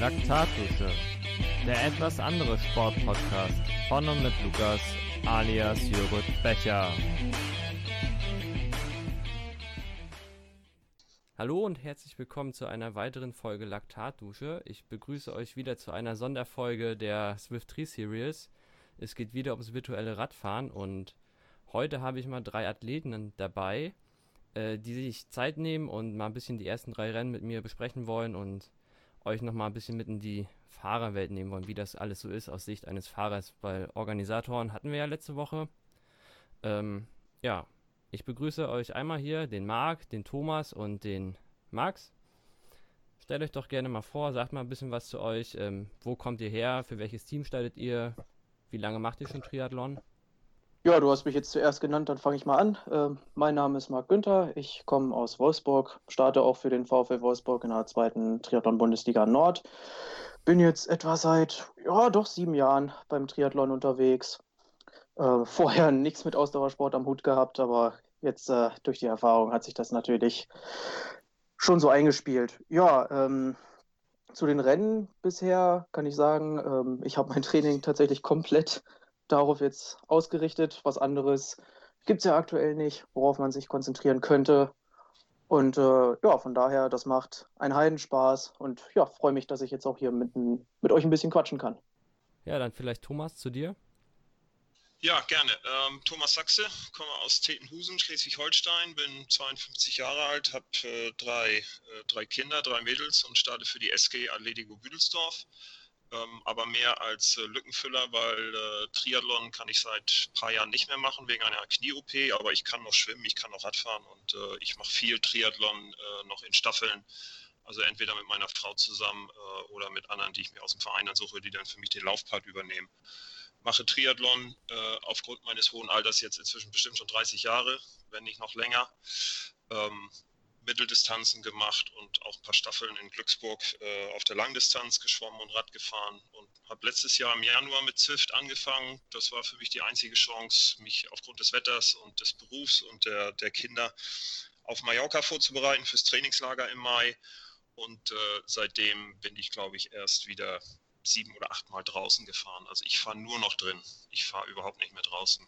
Laktatdusche, der etwas andere Sportpodcast von und mit Lukas alias Jürgen Becher. Hallo und herzlich willkommen zu einer weiteren Folge Laktatdusche. Ich begrüße euch wieder zu einer Sonderfolge der Swift 3 Series. Es geht wieder ums virtuelle Radfahren und heute habe ich mal drei Athleten dabei, äh, die sich Zeit nehmen und mal ein bisschen die ersten drei Rennen mit mir besprechen wollen und euch noch mal ein bisschen mit in die Fahrerwelt nehmen wollen, wie das alles so ist aus Sicht eines Fahrers, weil Organisatoren hatten wir ja letzte Woche. Ähm, ja, ich begrüße euch einmal hier, den Marc, den Thomas und den Max. Stellt euch doch gerne mal vor, sagt mal ein bisschen was zu euch. Ähm, wo kommt ihr her? Für welches Team startet ihr? Wie lange macht ihr schon Triathlon? Ja, du hast mich jetzt zuerst genannt, dann fange ich mal an. Äh, mein Name ist Marc Günther, ich komme aus Wolfsburg, starte auch für den VfL Wolfsburg in der zweiten Triathlon-Bundesliga Nord. Bin jetzt etwa seit, ja, doch sieben Jahren beim Triathlon unterwegs. Äh, vorher nichts mit Ausdauersport am Hut gehabt, aber jetzt äh, durch die Erfahrung hat sich das natürlich schon so eingespielt. Ja, ähm, zu den Rennen bisher kann ich sagen, ähm, ich habe mein Training tatsächlich komplett darauf jetzt ausgerichtet. Was anderes gibt es ja aktuell nicht, worauf man sich konzentrieren könnte. Und äh, ja, von daher, das macht einen Heidenspaß und ja, freue mich, dass ich jetzt auch hier mit, mit euch ein bisschen quatschen kann. Ja, dann vielleicht Thomas zu dir. Ja, gerne. Ähm, Thomas Sachse, komme aus Tetenhusen, Schleswig-Holstein, bin 52 Jahre alt, habe äh, drei, äh, drei Kinder, drei Mädels und starte für die SG Atletico Büdelsdorf ähm, aber mehr als äh, Lückenfüller, weil äh, Triathlon kann ich seit ein paar Jahren nicht mehr machen wegen einer Knie-OP, aber ich kann noch schwimmen, ich kann noch Radfahren und äh, ich mache viel Triathlon äh, noch in Staffeln. Also entweder mit meiner Frau zusammen äh, oder mit anderen, die ich mir aus dem Verein dann suche, die dann für mich den Laufpart übernehmen. Mache Triathlon äh, aufgrund meines hohen Alters jetzt inzwischen bestimmt schon 30 Jahre, wenn nicht noch länger. Ähm, Mitteldistanzen gemacht und auch ein paar Staffeln in Glücksburg äh, auf der Langdistanz geschwommen und Rad gefahren und habe letztes Jahr im Januar mit Zwift angefangen. Das war für mich die einzige Chance, mich aufgrund des Wetters und des Berufs und der, der Kinder auf Mallorca vorzubereiten fürs Trainingslager im Mai. Und äh, seitdem bin ich, glaube ich, erst wieder sieben oder acht Mal draußen gefahren. Also ich fahre nur noch drin. Ich fahre überhaupt nicht mehr draußen,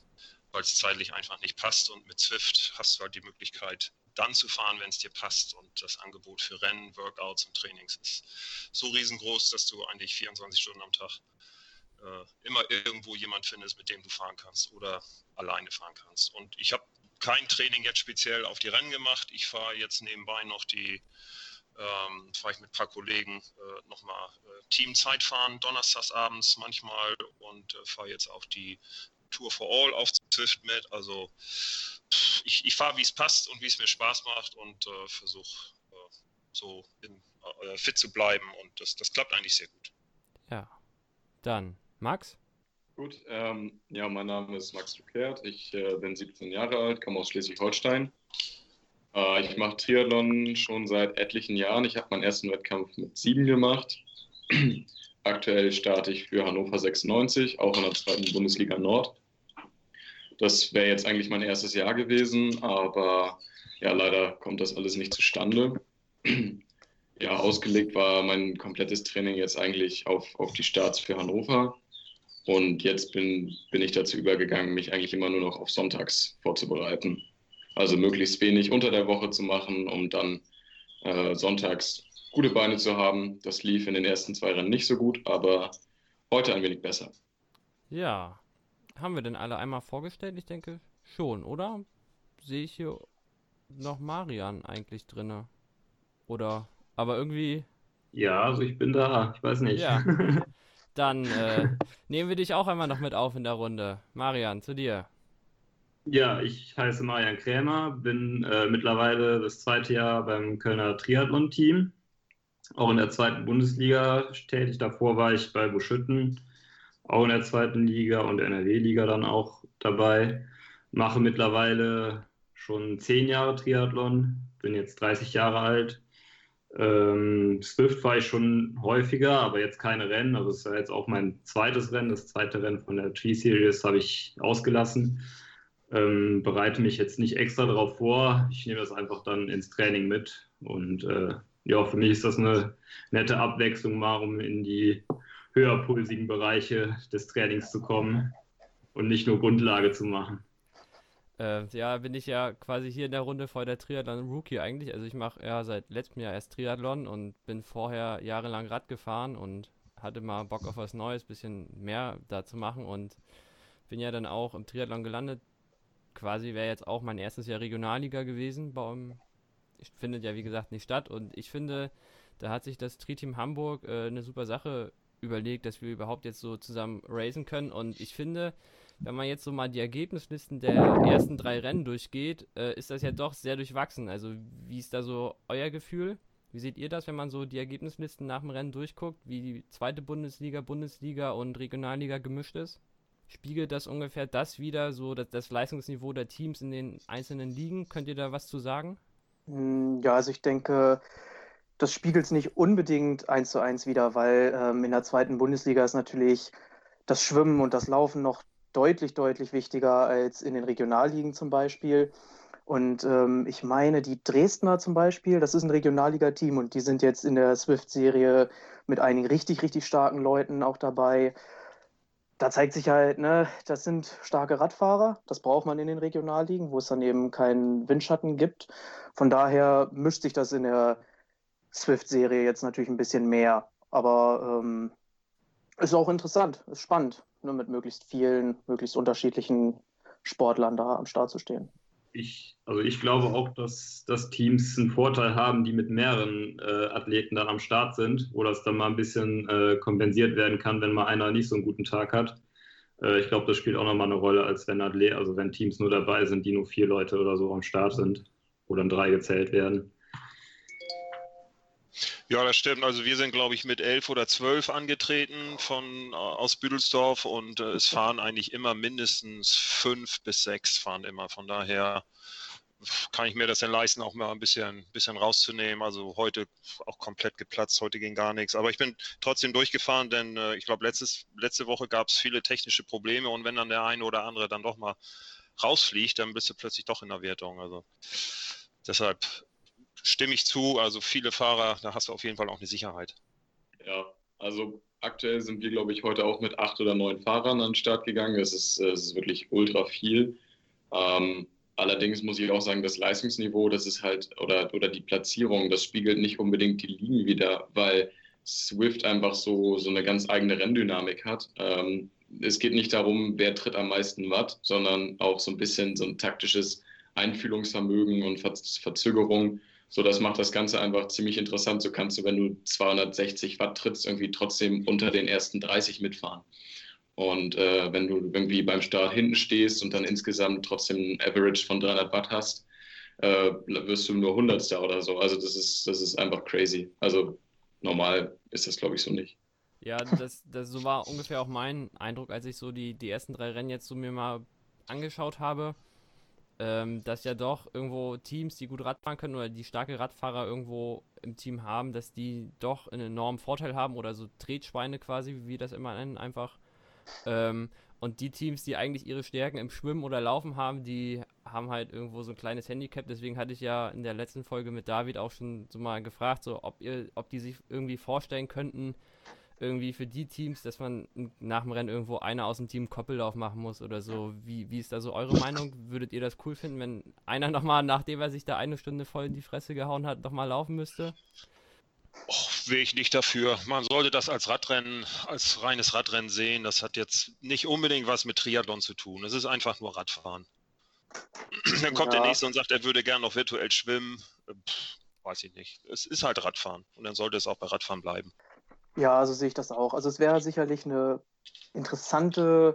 weil es zeitlich einfach nicht passt. Und mit Zwift hast du halt die Möglichkeit, dann zu fahren, wenn es dir passt. Und das Angebot für Rennen, Workouts und Trainings ist so riesengroß, dass du eigentlich 24 Stunden am Tag äh, immer irgendwo jemand findest, mit dem du fahren kannst oder alleine fahren kannst. Und ich habe kein Training jetzt speziell auf die Rennen gemacht. Ich fahre jetzt nebenbei noch die, ähm, fahre ich mit ein paar Kollegen äh, nochmal äh, Teamzeit fahren, donnerstags abends manchmal und äh, fahre jetzt auch die Tour for All auf Zwift mit. Also ich, ich fahre, wie es passt und wie es mir Spaß macht und äh, versuche äh, so in, äh, fit zu bleiben und das, das klappt eigentlich sehr gut. Ja, dann Max? Gut, ähm, ja, mein Name ist Max Dukert, ich äh, bin 17 Jahre alt, komme aus Schleswig-Holstein. Äh, ich mache Triathlon schon seit etlichen Jahren. Ich habe meinen ersten Wettkampf mit sieben gemacht. Aktuell starte ich für Hannover 96, auch in der zweiten Bundesliga Nord. Das wäre jetzt eigentlich mein erstes Jahr gewesen, aber ja, leider kommt das alles nicht zustande. Ja, ausgelegt war mein komplettes Training jetzt eigentlich auf, auf die Starts für Hannover. Und jetzt bin, bin ich dazu übergegangen, mich eigentlich immer nur noch auf Sonntags vorzubereiten. Also möglichst wenig unter der Woche zu machen, um dann äh, sonntags gute Beine zu haben. Das lief in den ersten zwei Rennen nicht so gut, aber heute ein wenig besser. Ja, haben wir denn alle einmal vorgestellt? Ich denke schon, oder? Sehe ich hier noch Marian eigentlich drinne? Oder, aber irgendwie. Ja, also ich bin da, ich weiß nicht. Ja. Dann äh, nehmen wir dich auch einmal noch mit auf in der Runde. Marian, zu dir. Ja, ich heiße Marian Krämer, bin äh, mittlerweile das zweite Jahr beim Kölner Triathlon-Team, auch in der zweiten Bundesliga tätig. Davor war ich bei Buschütten auch in der zweiten Liga und NRW-Liga dann auch dabei. Mache mittlerweile schon zehn Jahre Triathlon, bin jetzt 30 Jahre alt. Ähm, Swift war ich schon häufiger, aber jetzt keine Rennen. Also es ist ja jetzt auch mein zweites Rennen. Das zweite Rennen von der T-Series habe ich ausgelassen. Ähm, bereite mich jetzt nicht extra darauf vor. Ich nehme das einfach dann ins Training mit und äh, ja, für mich ist das eine nette Abwechslung, mal um in die höherpulsigen Bereiche des Trainings zu kommen und nicht nur Grundlage zu machen. Äh, ja, bin ich ja quasi hier in der Runde vor der Triathlon Rookie eigentlich. Also ich mache ja seit letztem Jahr erst Triathlon und bin vorher jahrelang Rad gefahren und hatte mal Bock auf was Neues, bisschen mehr da zu machen und bin ja dann auch im Triathlon gelandet. Quasi wäre jetzt auch mein erstes Jahr Regionalliga gewesen. Bei, findet ja wie gesagt nicht statt und ich finde, da hat sich das Tri-Team Hamburg äh, eine super Sache überlegt, dass wir überhaupt jetzt so zusammen racen können und ich finde, wenn man jetzt so mal die Ergebnislisten der ersten drei Rennen durchgeht, äh, ist das ja doch sehr durchwachsen. Also wie ist da so euer Gefühl? Wie seht ihr das, wenn man so die Ergebnislisten nach dem Rennen durchguckt, wie die zweite Bundesliga, Bundesliga und Regionalliga gemischt ist? Spiegelt das ungefähr das wieder, so das, das Leistungsniveau der Teams in den einzelnen Ligen? Könnt ihr da was zu sagen? Hm, ja, also ich denke, das spiegelt es nicht unbedingt eins zu eins wieder, weil ähm, in der zweiten Bundesliga ist natürlich das Schwimmen und das Laufen noch deutlich, deutlich wichtiger als in den Regionalligen zum Beispiel. Und ähm, ich meine, die Dresdner zum Beispiel, das ist ein Regionalliga-Team und die sind jetzt in der Swift-Serie mit einigen richtig, richtig starken Leuten auch dabei. Da zeigt sich halt, ne, das sind starke Radfahrer, das braucht man in den Regionalligen, wo es dann eben keinen Windschatten gibt. Von daher mischt sich das in der Swift-Serie jetzt natürlich ein bisschen mehr. Aber ähm, ist auch interessant, ist spannend ne, mit möglichst vielen, möglichst unterschiedlichen Sportlern da am Start zu stehen. Ich, also ich glaube auch, dass, dass Teams einen Vorteil haben, die mit mehreren äh, Athleten da am Start sind, wo das dann mal ein bisschen äh, kompensiert werden kann, wenn mal einer nicht so einen guten Tag hat. Äh, ich glaube, das spielt auch nochmal eine Rolle, als wenn Athlet, also wenn Teams nur dabei sind, die nur vier Leute oder so am Start sind, wo dann drei gezählt werden. Ja, das stimmt. Also wir sind, glaube ich, mit elf oder zwölf angetreten von äh, aus Büdelsdorf und äh, es fahren eigentlich immer mindestens fünf bis sechs fahren immer. Von daher kann ich mir das denn leisten, auch mal ein bisschen, bisschen rauszunehmen. Also heute auch komplett geplatzt, heute ging gar nichts. Aber ich bin trotzdem durchgefahren, denn äh, ich glaube, letzte Woche gab es viele technische Probleme und wenn dann der eine oder andere dann doch mal rausfliegt, dann bist du plötzlich doch in der Wertung. Also deshalb stimme ich zu. Also viele Fahrer, da hast du auf jeden Fall auch eine Sicherheit. Ja, also aktuell sind wir, glaube ich, heute auch mit acht oder neun Fahrern an den Start gegangen. Es ist, es ist wirklich ultra viel. Ähm, allerdings muss ich auch sagen, das Leistungsniveau, das ist halt, oder, oder die Platzierung, das spiegelt nicht unbedingt die Ligen wieder, weil Swift einfach so, so eine ganz eigene Renndynamik hat. Ähm, es geht nicht darum, wer tritt am meisten Watt, sondern auch so ein bisschen so ein taktisches Einfühlungsvermögen und Verzögerung so, das macht das Ganze einfach ziemlich interessant. So kannst du, wenn du 260 Watt trittst, irgendwie trotzdem unter den ersten 30 mitfahren. Und äh, wenn du irgendwie beim Start hinten stehst und dann insgesamt trotzdem ein Average von 300 Watt hast, äh, wirst du nur Hundertster oder so. Also das ist, das ist einfach crazy. Also normal ist das, glaube ich, so nicht. Ja, das, das so war ungefähr auch mein Eindruck, als ich so die, die ersten drei Rennen jetzt so mir mal angeschaut habe ähm, dass ja doch irgendwo Teams, die gut Radfahren können oder die starke Radfahrer irgendwo im Team haben, dass die doch einen enormen Vorteil haben oder so Tretschweine quasi, wie wir das immer nennen, einfach. Ähm, und die Teams, die eigentlich ihre Stärken im Schwimmen oder Laufen haben, die haben halt irgendwo so ein kleines Handicap. Deswegen hatte ich ja in der letzten Folge mit David auch schon so mal gefragt, so ob ihr, ob die sich irgendwie vorstellen könnten, irgendwie für die Teams, dass man nach dem Rennen irgendwo einer aus dem Team Koppellauf machen muss oder so. Wie, wie ist da so eure Meinung? Würdet ihr das cool finden, wenn einer nochmal, nachdem er sich da eine Stunde voll in die Fresse gehauen hat, nochmal laufen müsste? Och, wäre ich nicht dafür. Man sollte das als Radrennen, als reines Radrennen sehen. Das hat jetzt nicht unbedingt was mit Triathlon zu tun. Es ist einfach nur Radfahren. Dann kommt ja. der nächste und sagt, er würde gerne noch virtuell schwimmen. Pff, weiß ich nicht. Es ist halt Radfahren und dann sollte es auch bei Radfahren bleiben. Ja, so sehe ich das auch. Also es wäre sicherlich eine interessante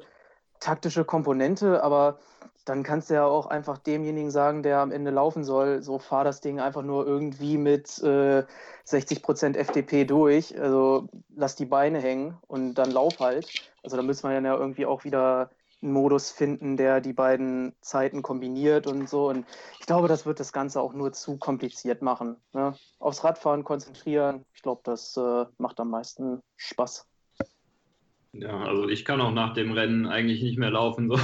taktische Komponente, aber dann kannst du ja auch einfach demjenigen sagen, der am Ende laufen soll, so fahr das Ding einfach nur irgendwie mit äh, 60% FDP durch, also lass die Beine hängen und dann lauf halt. Also da müsste man ja irgendwie auch wieder einen Modus finden, der die beiden Zeiten kombiniert und so. Und ich glaube, das wird das Ganze auch nur zu kompliziert machen. Ne? Aufs Radfahren konzentrieren, ich glaube, das äh, macht am meisten Spaß. Ja, also ich kann auch nach dem Rennen eigentlich nicht mehr laufen. So.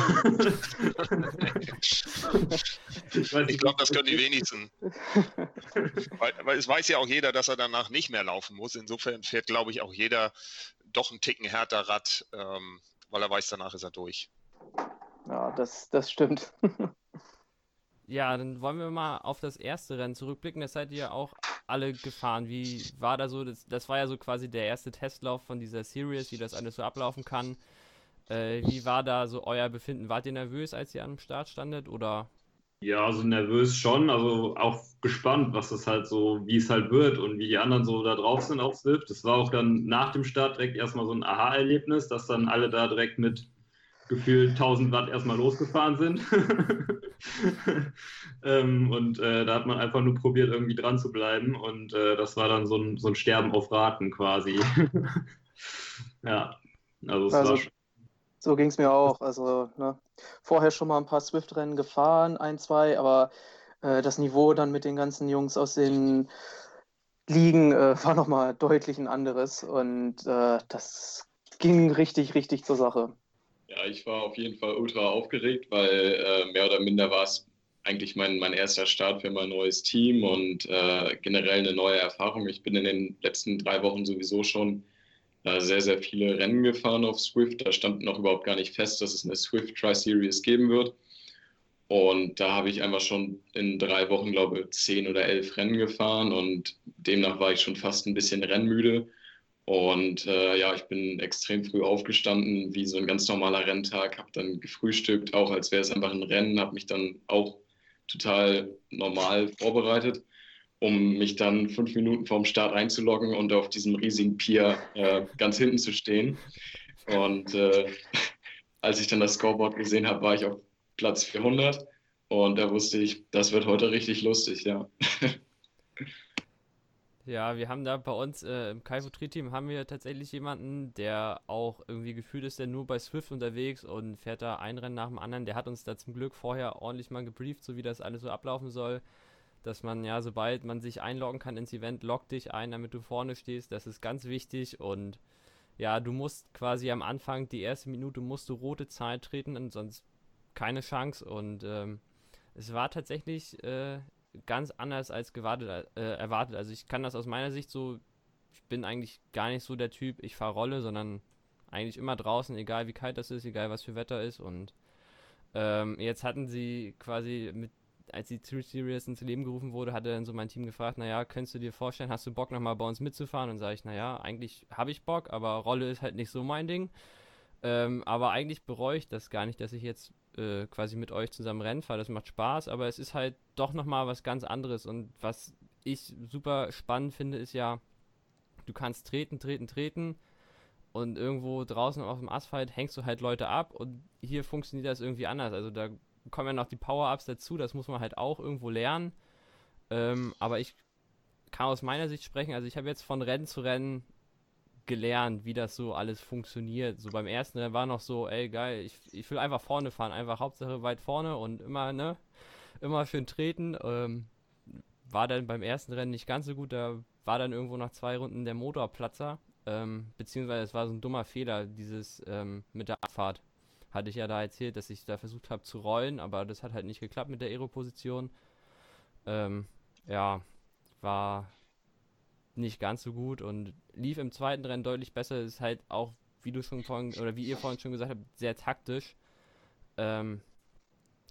ich, ich glaube, das können die wenigsten. weil, weil, es weiß ja auch jeder, dass er danach nicht mehr laufen muss. Insofern fährt, glaube ich, auch jeder doch einen Ticken härter Rad, ähm, weil er weiß, danach ist er durch. Ja, das, das stimmt. ja, dann wollen wir mal auf das erste Rennen zurückblicken. Das seid ihr ja auch alle gefahren. Wie war da so? Das, das, war ja so quasi der erste Testlauf von dieser Series, wie das alles so ablaufen kann. Äh, wie war da so euer Befinden? Wart ihr nervös, als ihr am Start standet oder? Ja, also nervös schon, also auch gespannt, was das halt so, wie es halt wird und wie die anderen so da drauf sind auf Swift. Das war auch dann nach dem Start direkt erstmal so ein Aha-Erlebnis, dass dann alle da direkt mit gefühlt 1000 Watt erstmal losgefahren sind. ähm, und äh, da hat man einfach nur probiert, irgendwie dran zu bleiben. Und äh, das war dann so ein, so ein Sterben auf Raten quasi. ja, also es also, war So ging es mir auch. Also ne, vorher schon mal ein paar Swift-Rennen gefahren, ein, zwei, aber äh, das Niveau dann mit den ganzen Jungs aus den Ligen äh, war nochmal deutlich ein anderes. Und äh, das ging richtig, richtig zur Sache. Ja, ich war auf jeden Fall ultra aufgeregt, weil äh, mehr oder minder war es eigentlich mein, mein erster Start für mein neues Team und äh, generell eine neue Erfahrung. Ich bin in den letzten drei Wochen sowieso schon äh, sehr, sehr viele Rennen gefahren auf Swift. Da stand noch überhaupt gar nicht fest, dass es eine Swift Tri-Series geben wird. Und da habe ich einfach schon in drei Wochen, glaube ich, zehn oder elf Rennen gefahren und demnach war ich schon fast ein bisschen rennmüde. Und äh, ja, ich bin extrem früh aufgestanden, wie so ein ganz normaler Renntag, habe dann gefrühstückt, auch als wäre es einfach ein Rennen, habe mich dann auch total normal vorbereitet, um mich dann fünf Minuten vorm Start einzuloggen und auf diesem riesigen Pier äh, ganz hinten zu stehen. Und äh, als ich dann das Scoreboard gesehen habe, war ich auf Platz 400 und da wusste ich, das wird heute richtig lustig, ja. Ja, wir haben da bei uns äh, im Kaifu Tri-Team haben wir tatsächlich jemanden, der auch irgendwie gefühlt ist, der nur bei Swift unterwegs und fährt da ein Rennen nach dem anderen. Der hat uns da zum Glück vorher ordentlich mal gebrieft, so wie das alles so ablaufen soll. Dass man ja, sobald man sich einloggen kann ins Event, log dich ein, damit du vorne stehst. Das ist ganz wichtig und ja, du musst quasi am Anfang, die erste Minute musst du rote Zahl treten und sonst keine Chance. Und ähm, es war tatsächlich äh, ganz anders als gewartet, äh, erwartet. Also ich kann das aus meiner Sicht so, ich bin eigentlich gar nicht so der Typ, ich fahre Rolle, sondern eigentlich immer draußen, egal wie kalt das ist, egal was für Wetter ist. Und ähm, jetzt hatten sie quasi mit, als die True Series ins Leben gerufen wurde, hatte dann so mein Team gefragt, naja, könntest du dir vorstellen, hast du Bock nochmal bei uns mitzufahren? Und sage ich, naja, eigentlich habe ich Bock, aber Rolle ist halt nicht so mein Ding. Ähm, aber eigentlich bereue ich das gar nicht, dass ich jetzt äh, quasi mit euch zusammen Rennen fahre. Das macht Spaß, aber es ist halt doch nochmal was ganz anderes. Und was ich super spannend finde, ist ja, du kannst treten, treten, treten und irgendwo draußen auf dem Asphalt hängst du halt Leute ab und hier funktioniert das irgendwie anders. Also da kommen ja noch die Power-Ups dazu, das muss man halt auch irgendwo lernen. Ähm, aber ich kann aus meiner Sicht sprechen, also ich habe jetzt von Rennen zu Rennen gelernt, wie das so alles funktioniert. So beim ersten Rennen war noch so, ey geil, ich, ich will einfach vorne fahren, einfach Hauptsache weit vorne und immer, ne, immer schön treten. Ähm, war dann beim ersten Rennen nicht ganz so gut, da war dann irgendwo nach zwei Runden der Motorplatzer, ähm, beziehungsweise es war so ein dummer Fehler, dieses ähm, mit der Abfahrt. Hatte ich ja da erzählt, dass ich da versucht habe zu rollen, aber das hat halt nicht geklappt mit der Aero-Position. Ähm, ja, war nicht ganz so gut und lief im zweiten Rennen deutlich besser. Ist halt auch, wie du schon vorhin, oder wie ihr vorhin schon gesagt habt, sehr taktisch. Ähm,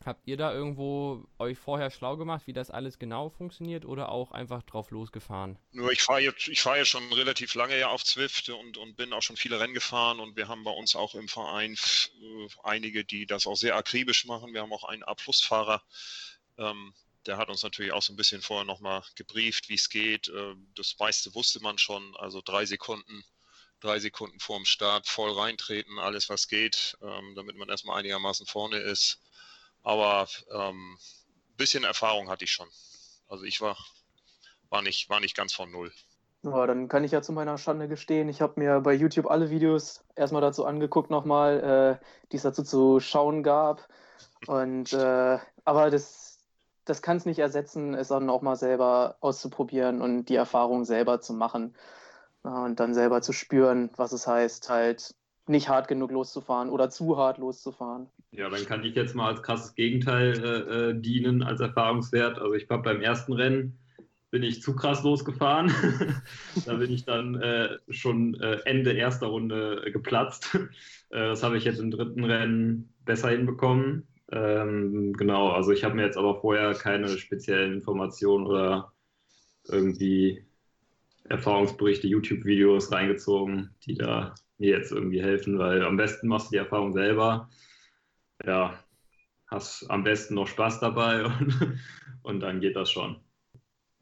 habt ihr da irgendwo euch vorher schlau gemacht, wie das alles genau funktioniert oder auch einfach drauf losgefahren? Nur ich fahre jetzt, ich fahre ja schon relativ lange ja auf Zwift und, und bin auch schon viele Rennen gefahren und wir haben bei uns auch im Verein äh, einige, die das auch sehr akribisch machen. Wir haben auch einen Abflussfahrer, ähm, der hat uns natürlich auch so ein bisschen vorher nochmal gebrieft, wie es geht. Ähm, das meiste wusste man schon, also drei Sekunden, drei Sekunden vorm Start voll reintreten, alles was geht, ähm, damit man erstmal einigermaßen vorne ist. Aber ähm, ein bisschen Erfahrung hatte ich schon. Also ich war, war, nicht, war nicht ganz von null. Ja, dann kann ich ja zu meiner Schande gestehen, ich habe mir bei YouTube alle Videos erstmal dazu angeguckt nochmal, äh, die es dazu zu schauen gab. Und äh, aber das das kann es nicht ersetzen, es dann auch mal selber auszuprobieren und die Erfahrung selber zu machen und dann selber zu spüren, was es heißt, halt nicht hart genug loszufahren oder zu hart loszufahren. Ja, dann kann ich jetzt mal als krasses Gegenteil äh, äh dienen als Erfahrungswert. Also ich habe beim ersten Rennen bin ich zu krass losgefahren. da bin ich dann äh, schon äh, Ende erster Runde geplatzt. Äh, das habe ich jetzt im dritten Rennen besser hinbekommen. Ähm, genau, also ich habe mir jetzt aber vorher keine speziellen Informationen oder irgendwie Erfahrungsberichte, YouTube-Videos reingezogen, die da mir jetzt irgendwie helfen, weil am besten machst du die Erfahrung selber. Ja, hast am besten noch Spaß dabei und, und dann geht das schon.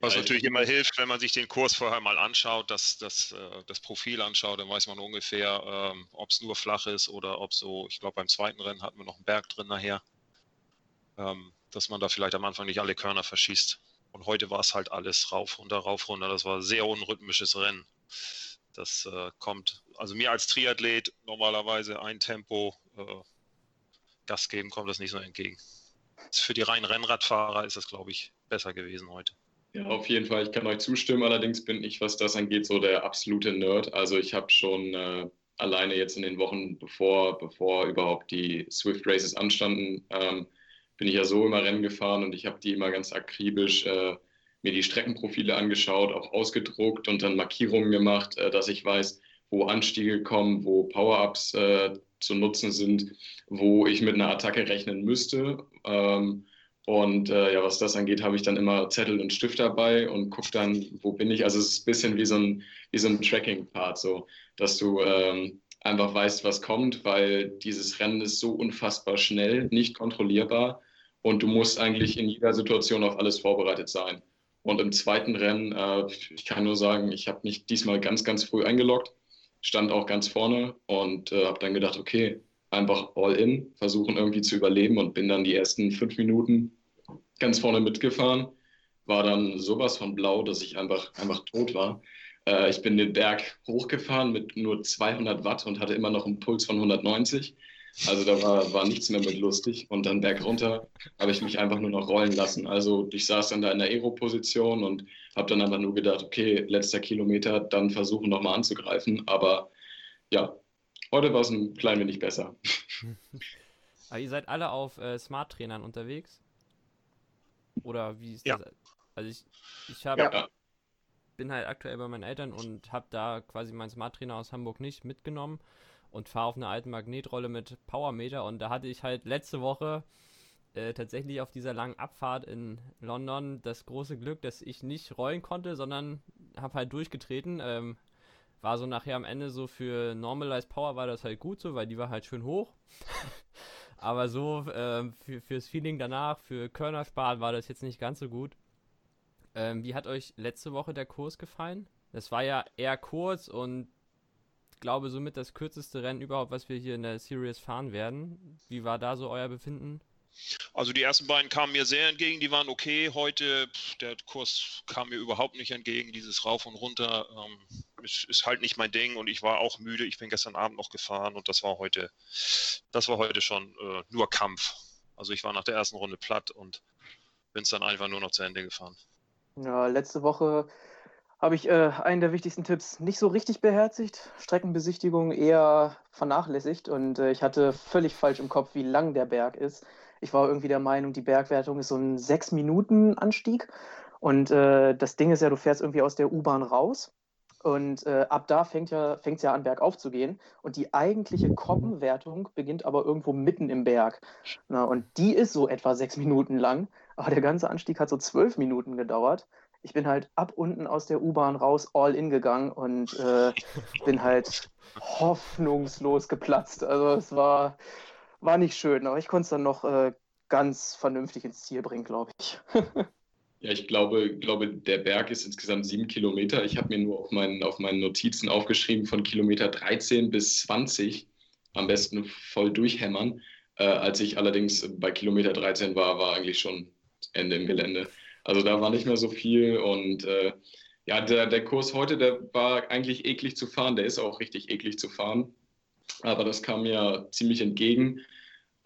Was natürlich immer hilft, wenn man sich den Kurs vorher mal anschaut, das, das, äh, das Profil anschaut, dann weiß man ungefähr, ähm, ob es nur flach ist oder ob so, ich glaube beim zweiten Rennen hatten wir noch einen Berg drin nachher, ähm, dass man da vielleicht am Anfang nicht alle Körner verschießt. Und heute war es halt alles rauf, runter, rauf, runter. Das war sehr unrhythmisches Rennen. Das äh, kommt, also mir als Triathlet normalerweise ein Tempo äh, Gas geben, kommt das nicht so entgegen. Für die reinen Rennradfahrer ist das, glaube ich, besser gewesen heute. Ja, auf jeden Fall. Ich kann euch zustimmen. Allerdings bin ich, was das angeht, so der absolute Nerd. Also ich habe schon äh, alleine jetzt in den Wochen, bevor, bevor überhaupt die Swift Races anstanden, ähm, bin ich ja so immer Rennen gefahren und ich habe die immer ganz akribisch äh, mir die Streckenprofile angeschaut, auch ausgedruckt und dann Markierungen gemacht, äh, dass ich weiß, wo Anstiege kommen, wo Power-Ups äh, zu nutzen sind, wo ich mit einer Attacke rechnen müsste. Ähm, und äh, ja, was das angeht, habe ich dann immer Zettel und Stift dabei und gucke dann, wo bin ich. Also es ist ein bisschen wie so ein, wie so ein Tracking-Part, so, dass du ähm, einfach weißt, was kommt, weil dieses Rennen ist so unfassbar schnell, nicht kontrollierbar und du musst eigentlich in jeder Situation auf alles vorbereitet sein. Und im zweiten Rennen, äh, ich kann nur sagen, ich habe mich diesmal ganz, ganz früh eingeloggt, stand auch ganz vorne und äh, habe dann gedacht, okay, einfach all in, versuchen irgendwie zu überleben und bin dann die ersten fünf Minuten ganz vorne mitgefahren. War dann sowas von blau, dass ich einfach, einfach tot war. Äh, ich bin den Berg hochgefahren mit nur 200 Watt und hatte immer noch einen Puls von 190. Also da war, war nichts mehr mit lustig. Und dann bergunter habe ich mich einfach nur noch rollen lassen. Also ich saß dann da in der Aero-Position und habe dann einfach nur gedacht, okay, letzter Kilometer, dann versuchen nochmal anzugreifen. Aber ja, heute war es ein klein wenig besser. Aber ihr seid alle auf äh, Smart-Trainern unterwegs? Oder wie ist ja. das? Also ich, ich habe ja. bin halt aktuell bei meinen Eltern und habe da quasi meinen Smart-Trainer aus Hamburg nicht mitgenommen und fahre auf einer alten Magnetrolle mit Powermeter und da hatte ich halt letzte Woche äh, tatsächlich auf dieser langen Abfahrt in London das große Glück, dass ich nicht rollen konnte, sondern habe halt durchgetreten. Ähm, war so nachher am Ende so für Normalized Power war das halt gut so, weil die war halt schön hoch. Aber so ähm, für, fürs Feeling danach, für Körner sparen, war das jetzt nicht ganz so gut. Ähm, wie hat euch letzte Woche der Kurs gefallen? Das war ja eher kurz und glaube somit das kürzeste Rennen überhaupt, was wir hier in der Series fahren werden. Wie war da so euer Befinden? Also die ersten beiden kamen mir sehr entgegen, die waren okay. Heute, der Kurs kam mir überhaupt nicht entgegen, dieses Rauf und Runter ähm, ist, ist, halt nicht mein Ding und ich war auch müde. Ich bin gestern Abend noch gefahren und das war heute, das war heute schon äh, nur Kampf. Also ich war nach der ersten Runde platt und bin es dann einfach nur noch zu Ende gefahren. Ja, letzte Woche habe ich äh, einen der wichtigsten Tipps nicht so richtig beherzigt. Streckenbesichtigung eher vernachlässigt und äh, ich hatte völlig falsch im Kopf, wie lang der Berg ist. Ich war irgendwie der Meinung, die Bergwertung ist so ein sechs Minuten Anstieg und äh, das Ding ist ja, du fährst irgendwie aus der U-Bahn raus und äh, ab da fängt ja fängt's ja an bergauf zu gehen und die eigentliche Koppenwertung beginnt aber irgendwo mitten im Berg. Na, und die ist so etwa sechs Minuten lang, aber der ganze Anstieg hat so zwölf Minuten gedauert ich bin halt ab unten aus der U-Bahn raus all in gegangen und äh, bin halt hoffnungslos geplatzt. Also es war, war nicht schön, aber ich konnte es dann noch äh, ganz vernünftig ins Ziel bringen, glaube ich. ja, ich glaube, glaube, der Berg ist insgesamt sieben Kilometer. Ich habe mir nur auf meinen, auf meinen Notizen aufgeschrieben, von Kilometer 13 bis 20 am besten voll durchhämmern. Äh, als ich allerdings bei Kilometer 13 war, war eigentlich schon Ende im Gelände. Also da war nicht mehr so viel und äh, ja, der, der Kurs heute, der war eigentlich eklig zu fahren, der ist auch richtig eklig zu fahren, aber das kam mir ziemlich entgegen.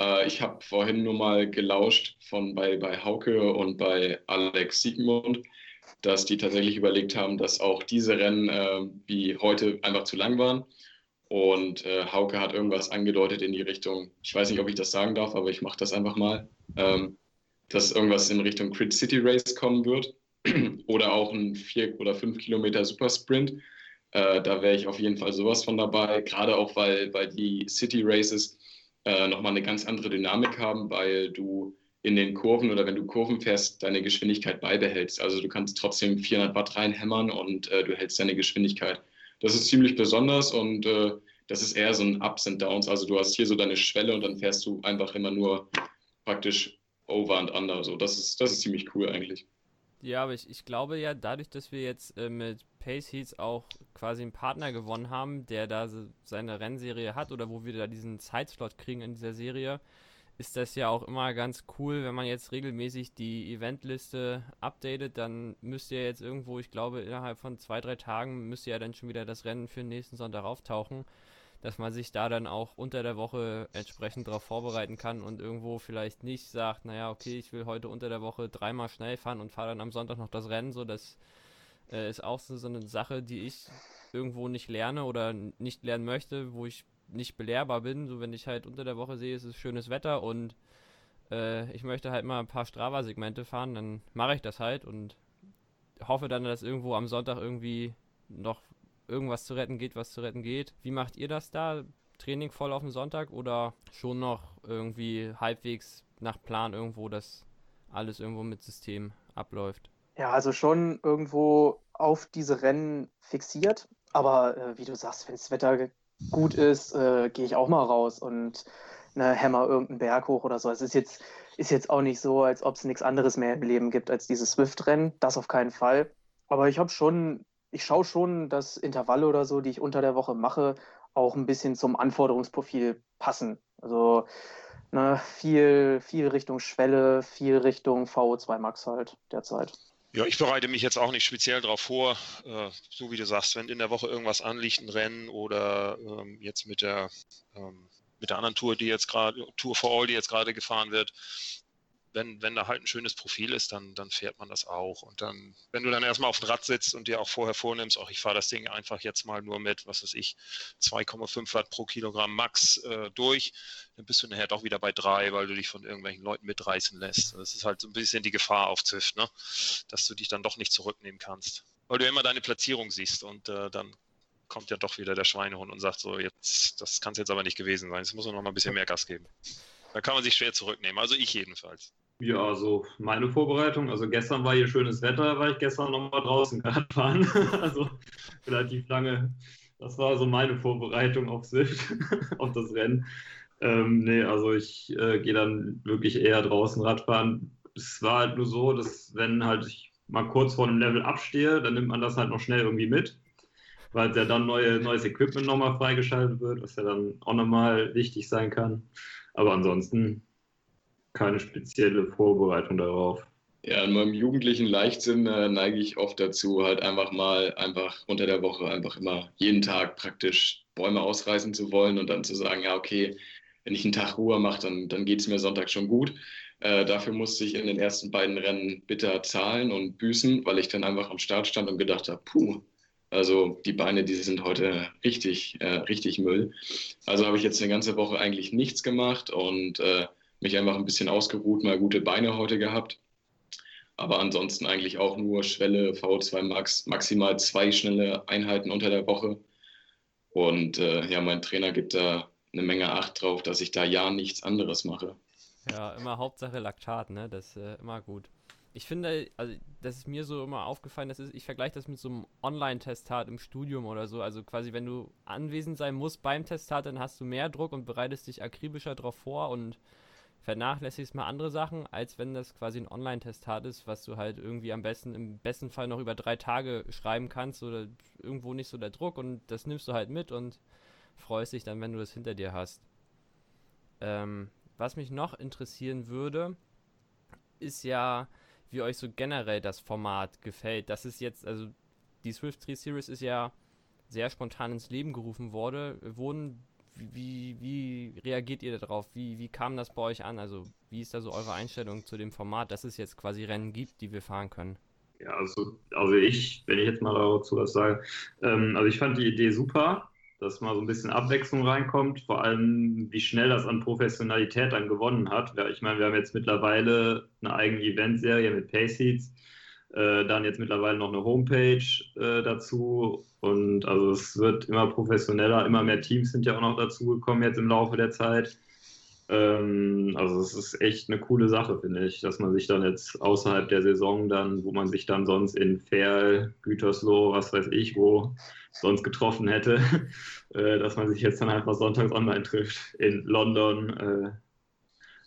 Äh, ich habe vorhin nur mal gelauscht von bei, bei Hauke und bei Alex Siegmund, dass die tatsächlich überlegt haben, dass auch diese Rennen äh, wie heute einfach zu lang waren. Und äh, Hauke hat irgendwas angedeutet in die Richtung, ich weiß nicht, ob ich das sagen darf, aber ich mache das einfach mal, ähm, dass irgendwas in Richtung Crit City Race kommen wird oder auch ein 4 oder 5 Kilometer Supersprint. Äh, da wäre ich auf jeden Fall sowas von dabei, gerade auch, weil, weil die City Races äh, nochmal eine ganz andere Dynamik haben, weil du in den Kurven oder wenn du Kurven fährst, deine Geschwindigkeit beibehältst. Also du kannst trotzdem 400 Watt reinhämmern und äh, du hältst deine Geschwindigkeit. Das ist ziemlich besonders und äh, das ist eher so ein Ups and Downs. Also du hast hier so deine Schwelle und dann fährst du einfach immer nur praktisch over and under. So, das ist, das ist ziemlich cool eigentlich. Ja, aber ich, ich glaube ja, dadurch, dass wir jetzt äh, mit Pace Heats auch quasi einen Partner gewonnen haben, der da so seine Rennserie hat oder wo wir da diesen Zeitslot kriegen in dieser Serie, ist das ja auch immer ganz cool, wenn man jetzt regelmäßig die Eventliste updatet, dann müsst ihr jetzt irgendwo, ich glaube, innerhalb von zwei, drei Tagen müsst ihr ja dann schon wieder das Rennen für den nächsten Sonntag auftauchen, dass man sich da dann auch unter der Woche entsprechend darauf vorbereiten kann und irgendwo vielleicht nicht sagt, naja, okay, ich will heute unter der Woche dreimal schnell fahren und fahre dann am Sonntag noch das Rennen, so das äh, ist auch so, so eine Sache, die ich irgendwo nicht lerne oder nicht lernen möchte, wo ich nicht belehrbar bin. So, wenn ich halt unter der Woche sehe, es ist schönes Wetter und äh, ich möchte halt mal ein paar Strava-Segmente fahren, dann mache ich das halt und hoffe dann, dass irgendwo am Sonntag irgendwie noch irgendwas zu retten geht, was zu retten geht. Wie macht ihr das da? Training voll auf dem Sonntag oder schon noch irgendwie halbwegs nach Plan irgendwo, dass alles irgendwo mit System abläuft? Ja, also schon irgendwo auf diese Rennen fixiert. Aber äh, wie du sagst, wenn das Wetter gut ist, äh, gehe ich auch mal raus und ne, hämmer irgendeinen Berg hoch oder so. Es ist jetzt, ist jetzt auch nicht so, als ob es nichts anderes mehr im Leben gibt als dieses Swift-Rennen. Das auf keinen Fall. Aber ich habe schon, ich schaue schon, dass Intervalle oder so, die ich unter der Woche mache, auch ein bisschen zum Anforderungsprofil passen. Also ne, viel, viel Richtung Schwelle, viel Richtung VO2 Max halt derzeit. Ja, ich bereite mich jetzt auch nicht speziell darauf vor, äh, so wie du sagst, wenn in der Woche irgendwas anliegt, ein Rennen oder ähm, jetzt mit der ähm, mit der anderen Tour, die jetzt gerade Tour for All, die jetzt gerade gefahren wird, wenn, wenn da halt ein schönes Profil ist, dann, dann fährt man das auch. Und dann, wenn du dann erstmal auf dem Rad sitzt und dir auch vorher vornimmst, auch ich fahre das Ding einfach jetzt mal nur mit, was weiß ich, 2,5 Watt pro Kilogramm Max äh, durch, dann bist du nachher doch wieder bei drei, weil du dich von irgendwelchen Leuten mitreißen lässt. Das ist halt so ein bisschen die Gefahr auf Zwift, ne? dass du dich dann doch nicht zurücknehmen kannst. Weil du immer deine Platzierung siehst und äh, dann kommt ja doch wieder der Schweinehund und sagt so, jetzt, das kann es jetzt aber nicht gewesen sein. Jetzt muss man noch mal ein bisschen mehr Gas geben. Da kann man sich schwer zurücknehmen. Also ich jedenfalls. Ja, also meine Vorbereitung. Also gestern war hier schönes Wetter, war ich gestern nochmal draußen fahren. also relativ lange. Das war so meine Vorbereitung auf Swift, auf das Rennen. Ähm, nee, also ich äh, gehe dann wirklich eher draußen Radfahren. Es war halt nur so, dass wenn halt ich mal kurz vor einem Level abstehe, dann nimmt man das halt noch schnell irgendwie mit, weil ja dann neue, neues Equipment nochmal freigeschaltet wird, was ja dann auch nochmal wichtig sein kann. Aber ansonsten keine spezielle Vorbereitung darauf. Ja, in meinem jugendlichen Leichtsinn äh, neige ich oft dazu, halt einfach mal einfach unter der Woche einfach immer jeden Tag praktisch Bäume ausreißen zu wollen und dann zu sagen, ja, okay, wenn ich einen Tag Ruhe mache, dann, dann geht es mir Sonntag schon gut. Äh, dafür musste ich in den ersten beiden Rennen bitter zahlen und büßen, weil ich dann einfach am Start stand und gedacht habe, puh, also die Beine, die sind heute richtig, äh, richtig Müll. Also habe ich jetzt eine ganze Woche eigentlich nichts gemacht und äh, mich einfach ein bisschen ausgeruht, mal gute Beine heute gehabt. Aber ansonsten eigentlich auch nur Schwelle VO2 Max, maximal zwei schnelle Einheiten unter der Woche. Und äh, ja, mein Trainer gibt da eine Menge Acht drauf, dass ich da ja nichts anderes mache. Ja, immer Hauptsache Laktat, ne? Das ist äh, immer gut. Ich finde, also das ist mir so immer aufgefallen, das ist, ich vergleiche das mit so einem Online-Testat im Studium oder so. Also quasi, wenn du anwesend sein musst beim Testat, dann hast du mehr Druck und bereitest dich akribischer darauf vor und vernachlässigst mal andere Sachen, als wenn das quasi ein Online-Testat ist, was du halt irgendwie am besten, im besten Fall noch über drei Tage schreiben kannst oder irgendwo nicht so der Druck und das nimmst du halt mit und freust dich dann, wenn du das hinter dir hast. Ähm, was mich noch interessieren würde, ist ja, wie euch so generell das Format gefällt. Das ist jetzt, also die Swift 3 Series ist ja sehr spontan ins Leben gerufen wurde, wurden wie, wie reagiert ihr darauf? Wie, wie kam das bei euch an? Also, wie ist da so eure Einstellung zu dem Format, dass es jetzt quasi Rennen gibt, die wir fahren können? Ja, also, also ich, wenn ich jetzt mal dazu was sage, ähm, also ich fand die Idee super. dass mal so ein bisschen Abwechslung reinkommt, vor allem wie schnell das an Professionalität dann gewonnen hat. Ich meine, wir haben jetzt mittlerweile eine eigene Eventserie mit Payseeds, äh, dann jetzt mittlerweile noch eine Homepage äh, dazu und also es wird immer professioneller, immer mehr Teams sind ja auch noch dazugekommen jetzt im Laufe der Zeit. Ähm, also es ist echt eine coole Sache, finde ich, dass man sich dann jetzt außerhalb der Saison dann, wo man sich dann sonst in Ferl, Gütersloh, was weiß ich, wo sonst getroffen hätte, äh, dass man sich jetzt dann einfach sonntags online trifft. In London, äh,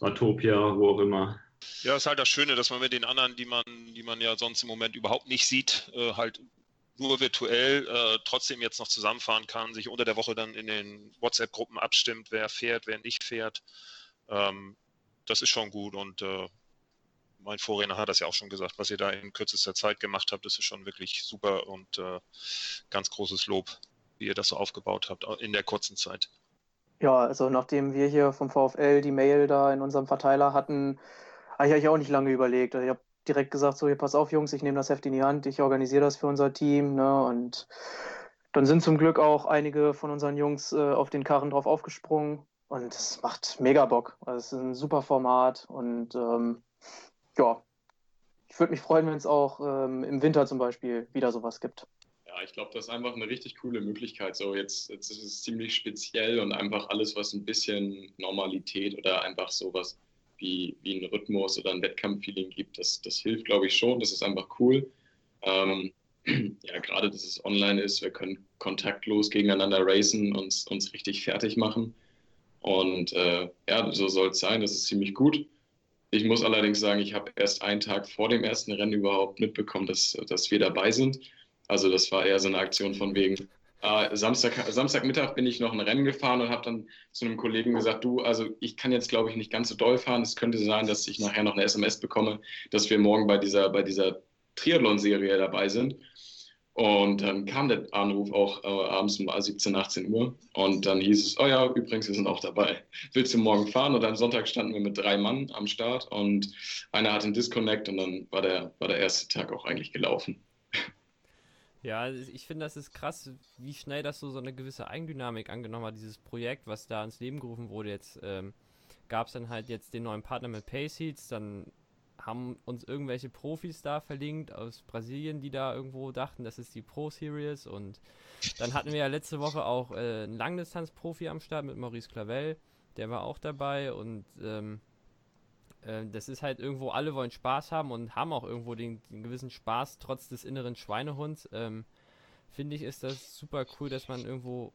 Watopia, wo auch immer. Ja, ist halt das Schöne, dass man mit den anderen, die man, die man ja sonst im Moment überhaupt nicht sieht, äh, halt nur virtuell äh, trotzdem jetzt noch zusammenfahren kann, sich unter der Woche dann in den WhatsApp-Gruppen abstimmt, wer fährt, wer nicht fährt. Ähm, das ist schon gut und äh, mein Vorredner hat das ja auch schon gesagt, was ihr da in kürzester Zeit gemacht habt, das ist schon wirklich super und äh, ganz großes Lob, wie ihr das so aufgebaut habt in der kurzen Zeit. Ja, also nachdem wir hier vom VfL die Mail da in unserem Verteiler hatten, habe ich auch nicht lange überlegt. Also ich habe direkt gesagt, so, hier pass auf, Jungs, ich nehme das Heft in die Hand, ich organisiere das für unser Team. Ne? Und dann sind zum Glück auch einige von unseren Jungs äh, auf den Karren drauf aufgesprungen. Und es macht mega Bock. Also es ist ein super Format und ähm, ja, ich würde mich freuen, wenn es auch ähm, im Winter zum Beispiel wieder sowas gibt. Ja, ich glaube, das ist einfach eine richtig coole Möglichkeit. So, jetzt, jetzt ist es ziemlich speziell und einfach alles, was ein bisschen Normalität oder einfach sowas wie, wie einen Rhythmus oder ein Wettkampffeeling gibt, das, das hilft, glaube ich, schon. Das ist einfach cool. Ähm, ja, gerade, dass es online ist, wir können kontaktlos gegeneinander racen und uns richtig fertig machen. Und äh, ja, so soll es sein. Das ist ziemlich gut. Ich muss allerdings sagen, ich habe erst einen Tag vor dem ersten Rennen überhaupt mitbekommen, dass, dass wir dabei sind. Also das war eher so eine Aktion von wegen, äh, Samstag, Samstagmittag bin ich noch ein Rennen gefahren und habe dann zu einem Kollegen gesagt, du, also ich kann jetzt glaube ich nicht ganz so doll fahren. Es könnte sein, dass ich nachher noch eine SMS bekomme, dass wir morgen bei dieser, bei dieser Triathlon-Serie dabei sind. Und dann kam der Anruf auch äh, abends um 17, 18 Uhr. Und dann hieß es, oh ja, übrigens, wir sind auch dabei. Willst du morgen fahren? Und am Sonntag standen wir mit drei Mann am Start und einer hat einen Disconnect und dann war der, war der erste Tag auch eigentlich gelaufen. Ja, also ich finde, das ist krass, wie schnell das so, so eine gewisse Eigendynamik angenommen hat, dieses Projekt, was da ins Leben gerufen wurde. Jetzt ähm, gab es dann halt jetzt den neuen Partner mit Payseeds, dann haben uns irgendwelche Profis da verlinkt aus Brasilien, die da irgendwo dachten, das ist die Pro Series. Und dann hatten wir ja letzte Woche auch äh, einen Langdistanz-Profi am Start mit Maurice Clavel. Der war auch dabei und ähm, äh, das ist halt irgendwo, alle wollen Spaß haben und haben auch irgendwo den, den gewissen Spaß trotz des inneren Schweinehunds. Ähm, Finde ich, ist das super cool, dass man irgendwo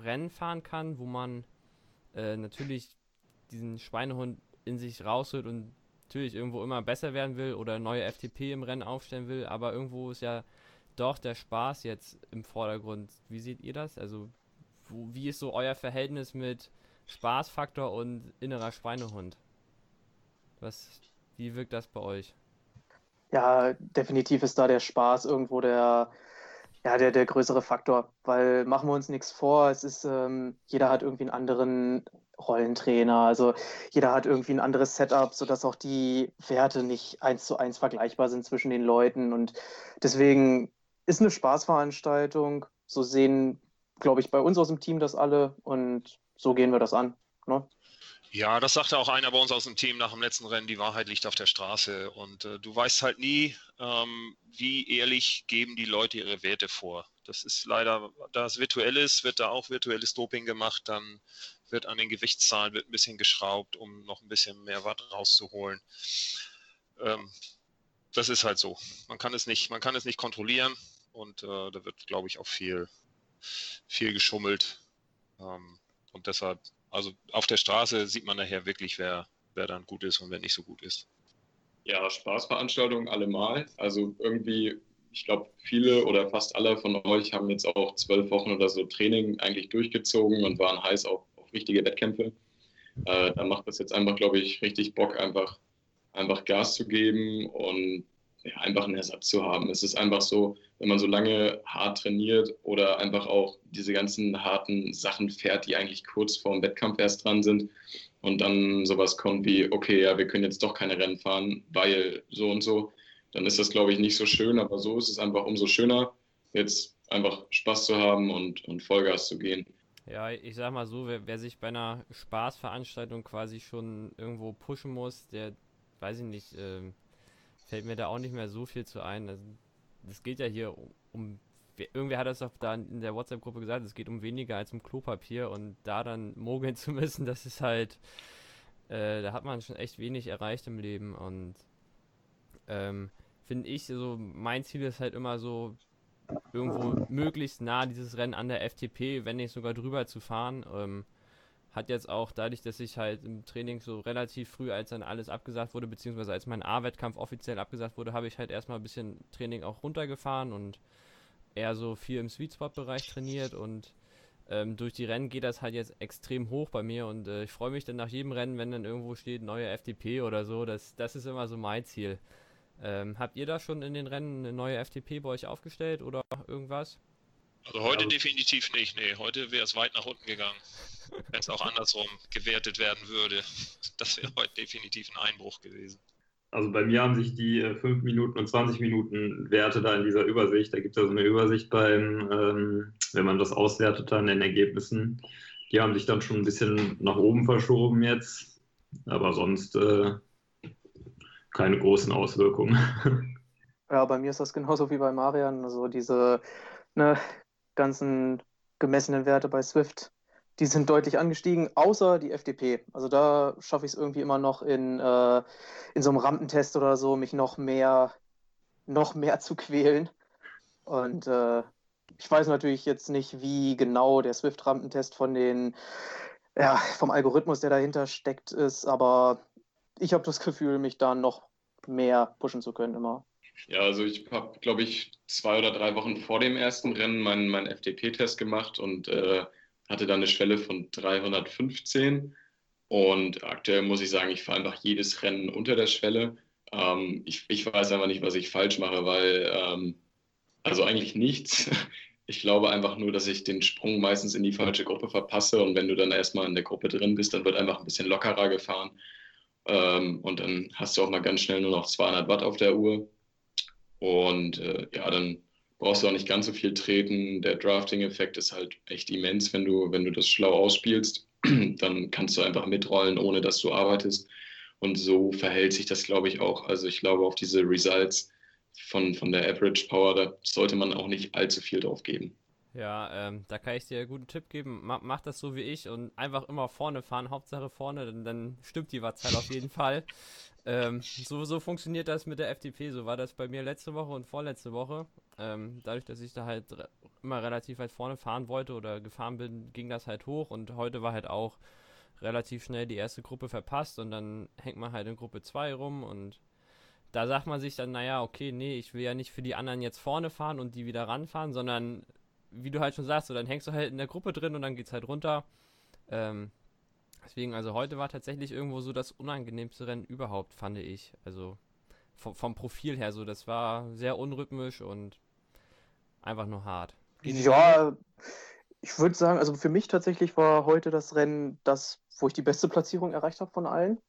Rennen fahren kann, wo man äh, natürlich diesen Schweinehund in sich rausholt und natürlich irgendwo immer besser werden will oder neue FTP im Rennen aufstellen will, aber irgendwo ist ja doch der Spaß jetzt im Vordergrund. Wie seht ihr das? Also, wo, wie ist so euer Verhältnis mit Spaßfaktor und innerer Schweinehund? Was, wie wirkt das bei euch? Ja, definitiv ist da der Spaß irgendwo der, ja, der, der größere Faktor, weil machen wir uns nichts vor, es ist, ähm, jeder hat irgendwie einen anderen Rollentrainer. Also jeder hat irgendwie ein anderes Setup, sodass auch die Werte nicht eins zu eins vergleichbar sind zwischen den Leuten. Und deswegen ist eine Spaßveranstaltung. So sehen, glaube ich, bei uns aus dem Team das alle und so gehen wir das an. Ne? Ja, das sagte auch einer bei uns aus dem Team nach dem letzten Rennen, die Wahrheit liegt auf der Straße. Und äh, du weißt halt nie, ähm, wie ehrlich geben die Leute ihre Werte vor. Das ist leider, da es virtuell ist, wird da auch virtuelles Doping gemacht, dann wird an den Gewichtszahlen wird ein bisschen geschraubt, um noch ein bisschen mehr Watt rauszuholen. Ähm, das ist halt so. Man kann es nicht, man kann es nicht kontrollieren und äh, da wird, glaube ich, auch viel, viel geschummelt. Ähm, und deshalb also auf der Straße sieht man nachher wirklich, wer, wer dann gut ist und wer nicht so gut ist. Ja, Spaßveranstaltungen allemal. Also irgendwie, ich glaube, viele oder fast alle von euch haben jetzt auch zwölf Wochen oder so Training eigentlich durchgezogen und waren heiß auf, auf richtige Wettkämpfe. Äh, da macht das jetzt einfach, glaube ich, richtig Bock, einfach, einfach Gas zu geben und ja, einfach einen Ersatz zu haben. Es ist einfach so, wenn man so lange hart trainiert oder einfach auch diese ganzen harten Sachen fährt, die eigentlich kurz vor dem Wettkampf erst dran sind und dann sowas kommt wie, okay, ja, wir können jetzt doch keine Rennen fahren, weil so und so, dann ist das, glaube ich, nicht so schön, aber so ist es einfach umso schöner. Jetzt einfach Spaß zu haben und, und Vollgas zu gehen. Ja, ich sag mal so, wer, wer, sich bei einer Spaßveranstaltung quasi schon irgendwo pushen muss, der, weiß ich nicht, äh, fällt mir da auch nicht mehr so viel zu ein. Also, geht ja hier um, um irgendwer hat das doch da in der WhatsApp-Gruppe gesagt, es geht um weniger als um Klopapier und da dann mogeln zu müssen, das ist halt, äh, da hat man schon echt wenig erreicht im Leben und ähm, finde ich, so mein Ziel ist halt immer so, irgendwo möglichst nah dieses Rennen an der FTP, wenn nicht sogar drüber zu fahren. Ähm, hat jetzt auch dadurch, dass ich halt im Training so relativ früh, als dann alles abgesagt wurde, beziehungsweise als mein A-Wettkampf offiziell abgesagt wurde, habe ich halt erstmal ein bisschen Training auch runtergefahren und eher so viel im Sweet Spot-Bereich trainiert und ähm, durch die Rennen geht das halt jetzt extrem hoch bei mir und äh, ich freue mich dann nach jedem Rennen, wenn dann irgendwo steht neue FTP oder so. Das, das ist immer so mein Ziel. Ähm, habt ihr da schon in den Rennen eine neue FTP bei euch aufgestellt oder irgendwas? Also heute also, definitiv nicht. Nee, heute wäre es weit nach unten gegangen. Wenn es auch andersrum gewertet werden würde. Das wäre heute definitiv ein Einbruch gewesen. Also bei mir haben sich die 5 äh, Minuten und 20 Minuten Werte da in dieser Übersicht, da gibt es also eine Übersicht beim, ähm, wenn man das auswertet an den Ergebnissen, die haben sich dann schon ein bisschen nach oben verschoben jetzt, aber sonst äh, keine großen Auswirkungen. Ja, bei mir ist das genauso wie bei Marian. Also diese ne, ganzen gemessenen Werte bei Swift, die sind deutlich angestiegen, außer die FDP. Also da schaffe ich es irgendwie immer noch in, äh, in so einem Rampentest oder so, mich noch mehr, noch mehr zu quälen. Und äh, ich weiß natürlich jetzt nicht, wie genau der Swift-Rampentest von den, ja, vom Algorithmus, der dahinter steckt, ist, aber ich habe das Gefühl, mich da noch mehr pushen zu können immer. Ja, also ich habe, glaube ich, zwei oder drei Wochen vor dem ersten Rennen meinen, meinen FDP-Test gemacht und äh, hatte dann eine Schwelle von 315. Und aktuell muss ich sagen, ich fahre einfach jedes Rennen unter der Schwelle. Ähm, ich, ich weiß einfach nicht, was ich falsch mache, weil, ähm, also eigentlich nichts. Ich glaube einfach nur, dass ich den Sprung meistens in die falsche Gruppe verpasse. Und wenn du dann erstmal in der Gruppe drin bist, dann wird einfach ein bisschen lockerer gefahren. Ähm, und dann hast du auch mal ganz schnell nur noch 200 Watt auf der Uhr. Und äh, ja, dann brauchst du auch nicht ganz so viel treten. Der Drafting-Effekt ist halt echt immens, wenn du, wenn du das schlau ausspielst. dann kannst du einfach mitrollen, ohne dass du arbeitest. Und so verhält sich das, glaube ich, auch. Also ich glaube, auf diese Results von, von der Average Power, da sollte man auch nicht allzu viel drauf geben. Ja, ähm, da kann ich dir einen guten Tipp geben. Mach, mach, das so wie ich und einfach immer vorne fahren, Hauptsache vorne, dann, dann stimmt die Wattzahl auf jeden Fall. Ähm, so, so funktioniert das mit der FDP. So war das bei mir letzte Woche und vorletzte Woche. Ähm, dadurch, dass ich da halt immer relativ weit vorne fahren wollte oder gefahren bin, ging das halt hoch und heute war halt auch relativ schnell die erste Gruppe verpasst und dann hängt man halt in Gruppe 2 rum und da sagt man sich dann, naja, okay, nee, ich will ja nicht für die anderen jetzt vorne fahren und die wieder ranfahren, sondern wie du halt schon sagst, so, dann hängst du halt in der Gruppe drin und dann geht's halt runter. Ähm, deswegen, also heute war tatsächlich irgendwo so das unangenehmste Rennen überhaupt, fand ich. Also vom, vom Profil her so, das war sehr unrhythmisch und einfach nur hart. ja, ich würde sagen, also für mich tatsächlich war heute das Rennen das, wo ich die beste Platzierung erreicht habe von allen.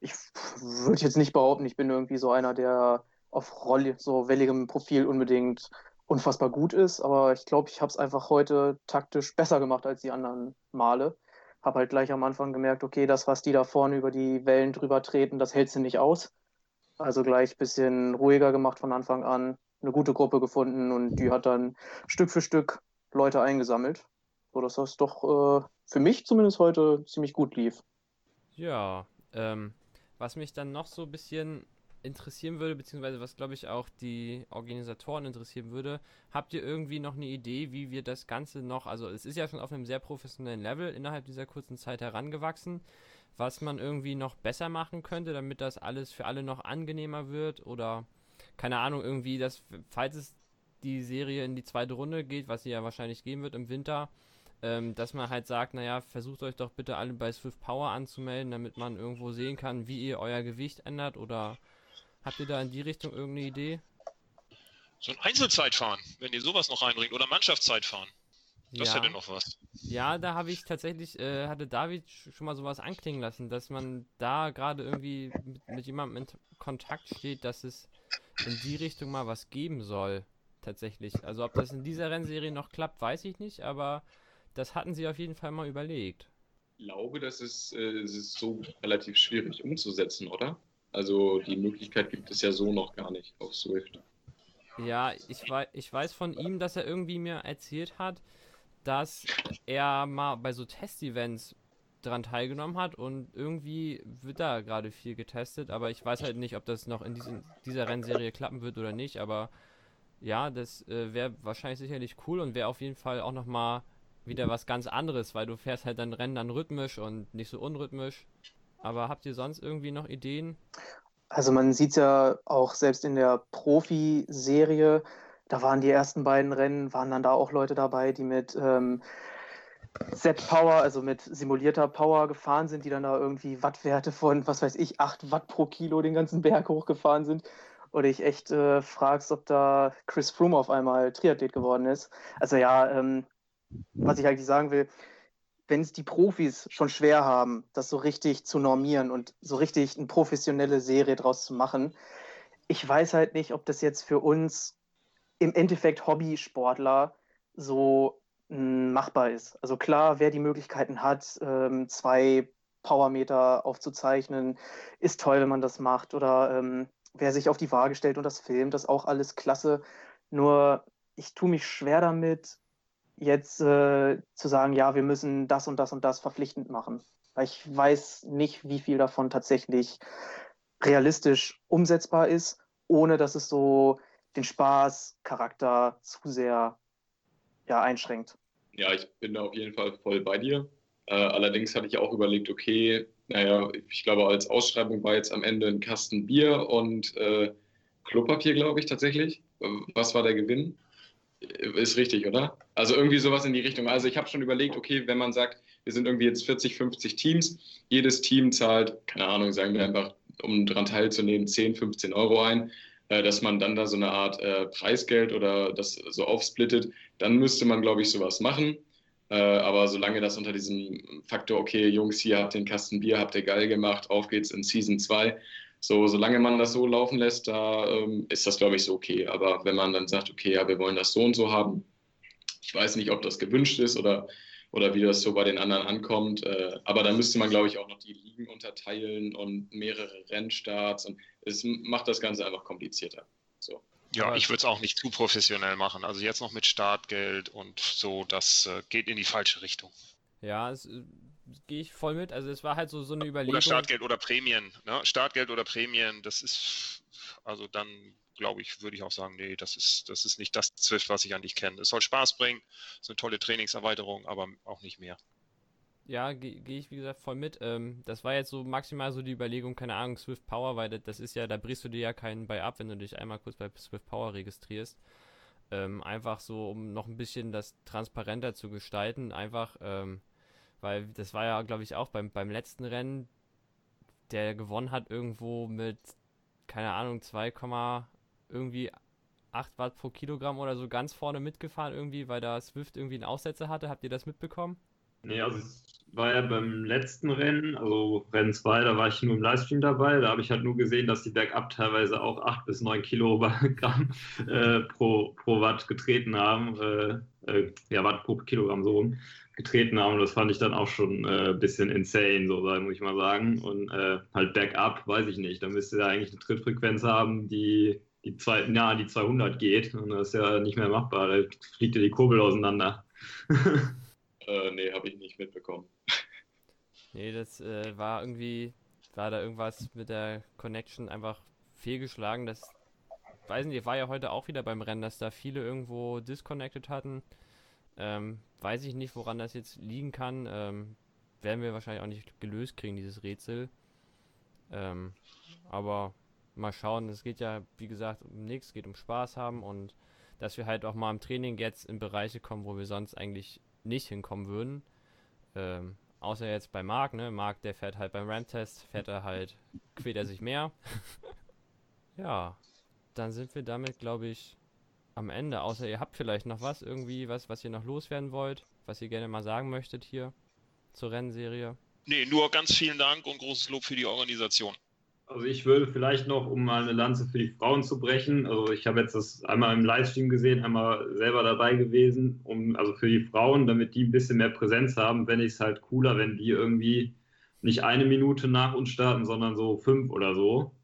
Ich würde jetzt nicht behaupten, ich bin irgendwie so einer, der auf Rolle, so welligem Profil unbedingt unfassbar gut ist, aber ich glaube, ich habe es einfach heute taktisch besser gemacht als die anderen Male. Habe halt gleich am Anfang gemerkt, okay, das, was die da vorne über die Wellen drüber treten, das hält sie nicht aus. Also gleich ein bisschen ruhiger gemacht von Anfang an, eine gute Gruppe gefunden und die hat dann Stück für Stück Leute eingesammelt, sodass das doch äh, für mich zumindest heute ziemlich gut lief. Ja, ähm, was mich dann noch so ein bisschen interessieren würde, beziehungsweise was glaube ich auch die Organisatoren interessieren würde, habt ihr irgendwie noch eine Idee, wie wir das Ganze noch, also es ist ja schon auf einem sehr professionellen Level innerhalb dieser kurzen Zeit herangewachsen, was man irgendwie noch besser machen könnte, damit das alles für alle noch angenehmer wird oder keine Ahnung, irgendwie, dass, falls es die Serie in die zweite Runde geht, was sie ja wahrscheinlich gehen wird im Winter, ähm, dass man halt sagt, naja, versucht euch doch bitte alle bei Swift Power anzumelden, damit man irgendwo sehen kann, wie ihr euer Gewicht ändert oder Habt ihr da in die Richtung irgendeine Idee? So ein Einzelzeitfahren, wenn ihr sowas noch reinbringt, oder Mannschaftszeitfahren. Das ja. hätte noch was. Ja, da habe ich tatsächlich, äh, hatte David schon mal sowas anklingen lassen, dass man da gerade irgendwie mit, mit, jemandem in Kontakt steht, dass es in die Richtung mal was geben soll. tatsächlich. Also ob das in dieser Rennserie noch klappt, weiß ich nicht, aber das hatten sie auf jeden Fall mal überlegt. Ich glaube, das ist, äh, es ist so relativ schwierig umzusetzen, oder? Also die Möglichkeit gibt es ja so noch gar nicht auf Swift. Ja, ich, wei ich weiß von ihm, dass er irgendwie mir erzählt hat, dass er mal bei so Testevents dran teilgenommen hat und irgendwie wird da gerade viel getestet, aber ich weiß halt nicht, ob das noch in diesen, dieser Rennserie klappen wird oder nicht, aber ja, das äh, wäre wahrscheinlich sicherlich cool und wäre auf jeden Fall auch nochmal wieder was ganz anderes, weil du fährst halt dann Rennen dann rhythmisch und nicht so unrhythmisch. Aber habt ihr sonst irgendwie noch Ideen? Also man sieht ja auch selbst in der Profi-Serie, da waren die ersten beiden Rennen, waren dann da auch Leute dabei, die mit ähm, Set-Power, also mit simulierter Power gefahren sind, die dann da irgendwie Wattwerte von, was weiß ich, 8 Watt pro Kilo den ganzen Berg hochgefahren sind. Oder ich echt äh, fragst, ob da Chris Froome auf einmal Triathlet geworden ist. Also ja, ähm, was ich eigentlich sagen will, wenn es die Profis schon schwer haben, das so richtig zu normieren und so richtig eine professionelle Serie draus zu machen, ich weiß halt nicht, ob das jetzt für uns im Endeffekt Hobbysportler so hm, machbar ist. Also klar, wer die Möglichkeiten hat, ähm, zwei Powermeter aufzuzeichnen, ist toll, wenn man das macht. Oder ähm, wer sich auf die Waage stellt und das filmt, das ist auch alles klasse. Nur ich tue mich schwer damit, jetzt äh, zu sagen, ja, wir müssen das und das und das verpflichtend machen. Weil ich weiß nicht, wie viel davon tatsächlich realistisch umsetzbar ist, ohne dass es so den Spaßcharakter zu sehr ja, einschränkt. Ja, ich bin da auf jeden Fall voll bei dir. Äh, allerdings hatte ich auch überlegt, okay, naja, ich glaube, als Ausschreibung war jetzt am Ende ein Kasten Bier und äh, Klopapier, glaube ich, tatsächlich. Was war der Gewinn? Ist richtig, oder? Also irgendwie sowas in die Richtung. Also ich habe schon überlegt, okay, wenn man sagt, wir sind irgendwie jetzt 40, 50 Teams, jedes Team zahlt, keine Ahnung, sagen wir einfach, um daran teilzunehmen, 10, 15 Euro ein, äh, dass man dann da so eine Art äh, Preisgeld oder das so aufsplittet, dann müsste man, glaube ich, sowas machen. Äh, aber solange das unter diesem Faktor, okay, Jungs, hier habt den Kasten Bier, habt ihr geil gemacht, auf geht's in Season 2, so, solange man das so laufen lässt, da ähm, ist das, glaube ich, so okay. Aber wenn man dann sagt, okay, ja, wir wollen das so und so haben, ich weiß nicht, ob das gewünscht ist oder, oder wie das so bei den anderen ankommt. Äh, aber da müsste man, glaube ich, auch noch die Ligen unterteilen und mehrere Rennstarts. Und es macht das Ganze einfach komplizierter. So. Ja, ich würde es auch nicht zu professionell machen. Also jetzt noch mit Startgeld und so, das äh, geht in die falsche Richtung. Ja, es äh, gehe ich voll mit. Also es war halt so, so eine Überlegung. Oder Startgeld oder Prämien. Ne? Startgeld oder Prämien, das ist, also dann glaube ich, würde ich auch sagen, nee, das ist, das ist nicht das Zwift, was ich eigentlich kenne. Es soll Spaß bringen, ist eine tolle Trainingserweiterung, aber auch nicht mehr. Ja, gehe geh ich wie gesagt voll mit. Ähm, das war jetzt so maximal so die Überlegung, keine Ahnung, Swift Power, weil das, das ist ja, da brichst du dir ja keinen bei ab, wenn du dich einmal kurz bei Swift Power registrierst. Ähm, einfach so, um noch ein bisschen das transparenter zu gestalten, einfach, ähm, weil das war ja, glaube ich, auch beim, beim letzten Rennen, der gewonnen hat irgendwo mit, keine Ahnung, 2, irgendwie 8 Watt pro Kilogramm oder so ganz vorne mitgefahren irgendwie, weil da Swift irgendwie einen Aussetzer hatte. Habt ihr das mitbekommen? Nee, also es war ja beim letzten Rennen, also Rennen 2, da war ich nur im Livestream dabei. Da habe ich halt nur gesehen, dass die bergab teilweise auch 8 bis 9 Kilogramm äh, pro, pro Watt getreten haben. Äh, äh, ja, Watt pro Kilogramm so rum getreten haben. Das fand ich dann auch schon ein äh, bisschen insane, so muss ich mal sagen. Und äh, halt bergab, weiß ich nicht. Da müsste er eigentlich eine Trittfrequenz haben, die die zwei, ja, die 200 geht. Und das ist ja nicht mehr machbar. Da fliegt ja die Kurbel auseinander. äh, nee, habe ich nicht mitbekommen. Nee, das äh, war irgendwie, war da irgendwas mit der Connection einfach fehlgeschlagen. Das, weiß nicht, war ja heute auch wieder beim Rennen, dass da viele irgendwo disconnected hatten. Ähm, weiß ich nicht, woran das jetzt liegen kann. Ähm, werden wir wahrscheinlich auch nicht gelöst kriegen, dieses Rätsel. Ähm, aber mal schauen. Es geht ja, wie gesagt, um nichts, geht um Spaß haben und dass wir halt auch mal im Training jetzt in Bereiche kommen, wo wir sonst eigentlich nicht hinkommen würden. Ähm, außer jetzt bei Marc, ne? Marc, der fährt halt beim Ramp-Test, fährt er halt, quält er sich mehr. ja, dann sind wir damit, glaube ich, am Ende. Außer ihr habt vielleicht noch was, irgendwie, was, was ihr noch loswerden wollt, was ihr gerne mal sagen möchtet hier zur Rennserie. Nee, nur ganz vielen Dank und großes Lob für die Organisation. Also ich würde vielleicht noch, um mal eine Lanze für die Frauen zu brechen, also ich habe jetzt das einmal im Livestream gesehen, einmal selber dabei gewesen, um, also für die Frauen, damit die ein bisschen mehr Präsenz haben, wenn ich es halt cooler, wenn die irgendwie nicht eine Minute nach uns starten, sondern so fünf oder so,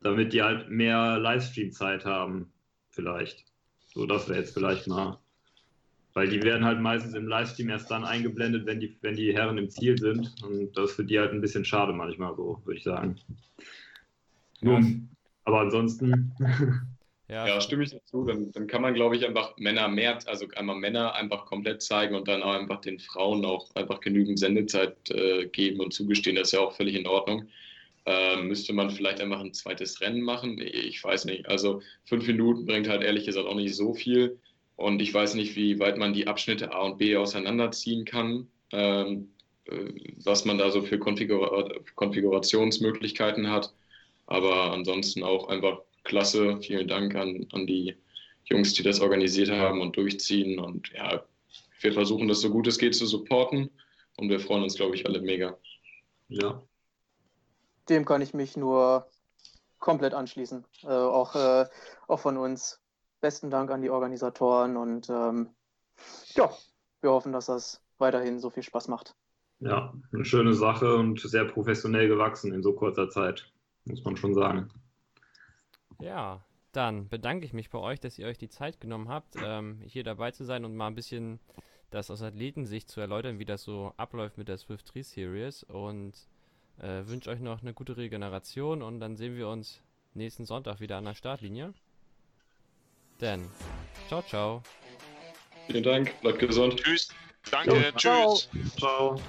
damit die halt mehr Livestream-Zeit haben, vielleicht. So, das wäre jetzt vielleicht mal. Weil die werden halt meistens im Livestream erst dann eingeblendet, wenn die, wenn die Herren im Ziel sind. Und das ist für die halt ein bisschen schade manchmal so, würde ich sagen. Ja. Aber ansonsten. Ja, ja stimme ich dazu. Dann, dann kann man, glaube ich, einfach Männer mehr, also einmal Männer einfach komplett zeigen und dann auch einfach den Frauen auch einfach genügend Sendezeit äh, geben und zugestehen. Das ist ja auch völlig in Ordnung. Äh, müsste man vielleicht einfach ein zweites Rennen machen? Ich weiß nicht. Also fünf Minuten bringt halt ehrlich gesagt auch nicht so viel. Und ich weiß nicht, wie weit man die Abschnitte A und B auseinanderziehen kann. Ähm, äh, was man da so für Konfigura Konfigurationsmöglichkeiten hat. Aber ansonsten auch einfach klasse. Vielen Dank an, an die Jungs, die das organisiert haben und durchziehen. Und ja, wir versuchen das so gut es geht zu supporten. Und wir freuen uns, glaube ich, alle mega. Ja. Dem kann ich mich nur komplett anschließen. Äh, auch, äh, auch von uns. Besten Dank an die Organisatoren und ähm, ja, wir hoffen, dass das weiterhin so viel Spaß macht. Ja, eine schöne Sache und sehr professionell gewachsen in so kurzer Zeit muss man schon sagen. Ja, dann bedanke ich mich bei euch, dass ihr euch die Zeit genommen habt, ähm, hier dabei zu sein und mal ein bisschen das aus Athletensicht zu erläutern, wie das so abläuft mit der Swift 3 Series und äh, wünsche euch noch eine gute Regeneration und dann sehen wir uns nächsten Sonntag wieder an der Startlinie. Denn, ciao, ciao. Vielen Dank, bleibt gesund. Tschüss. Danke, ciao. tschüss. Ciao.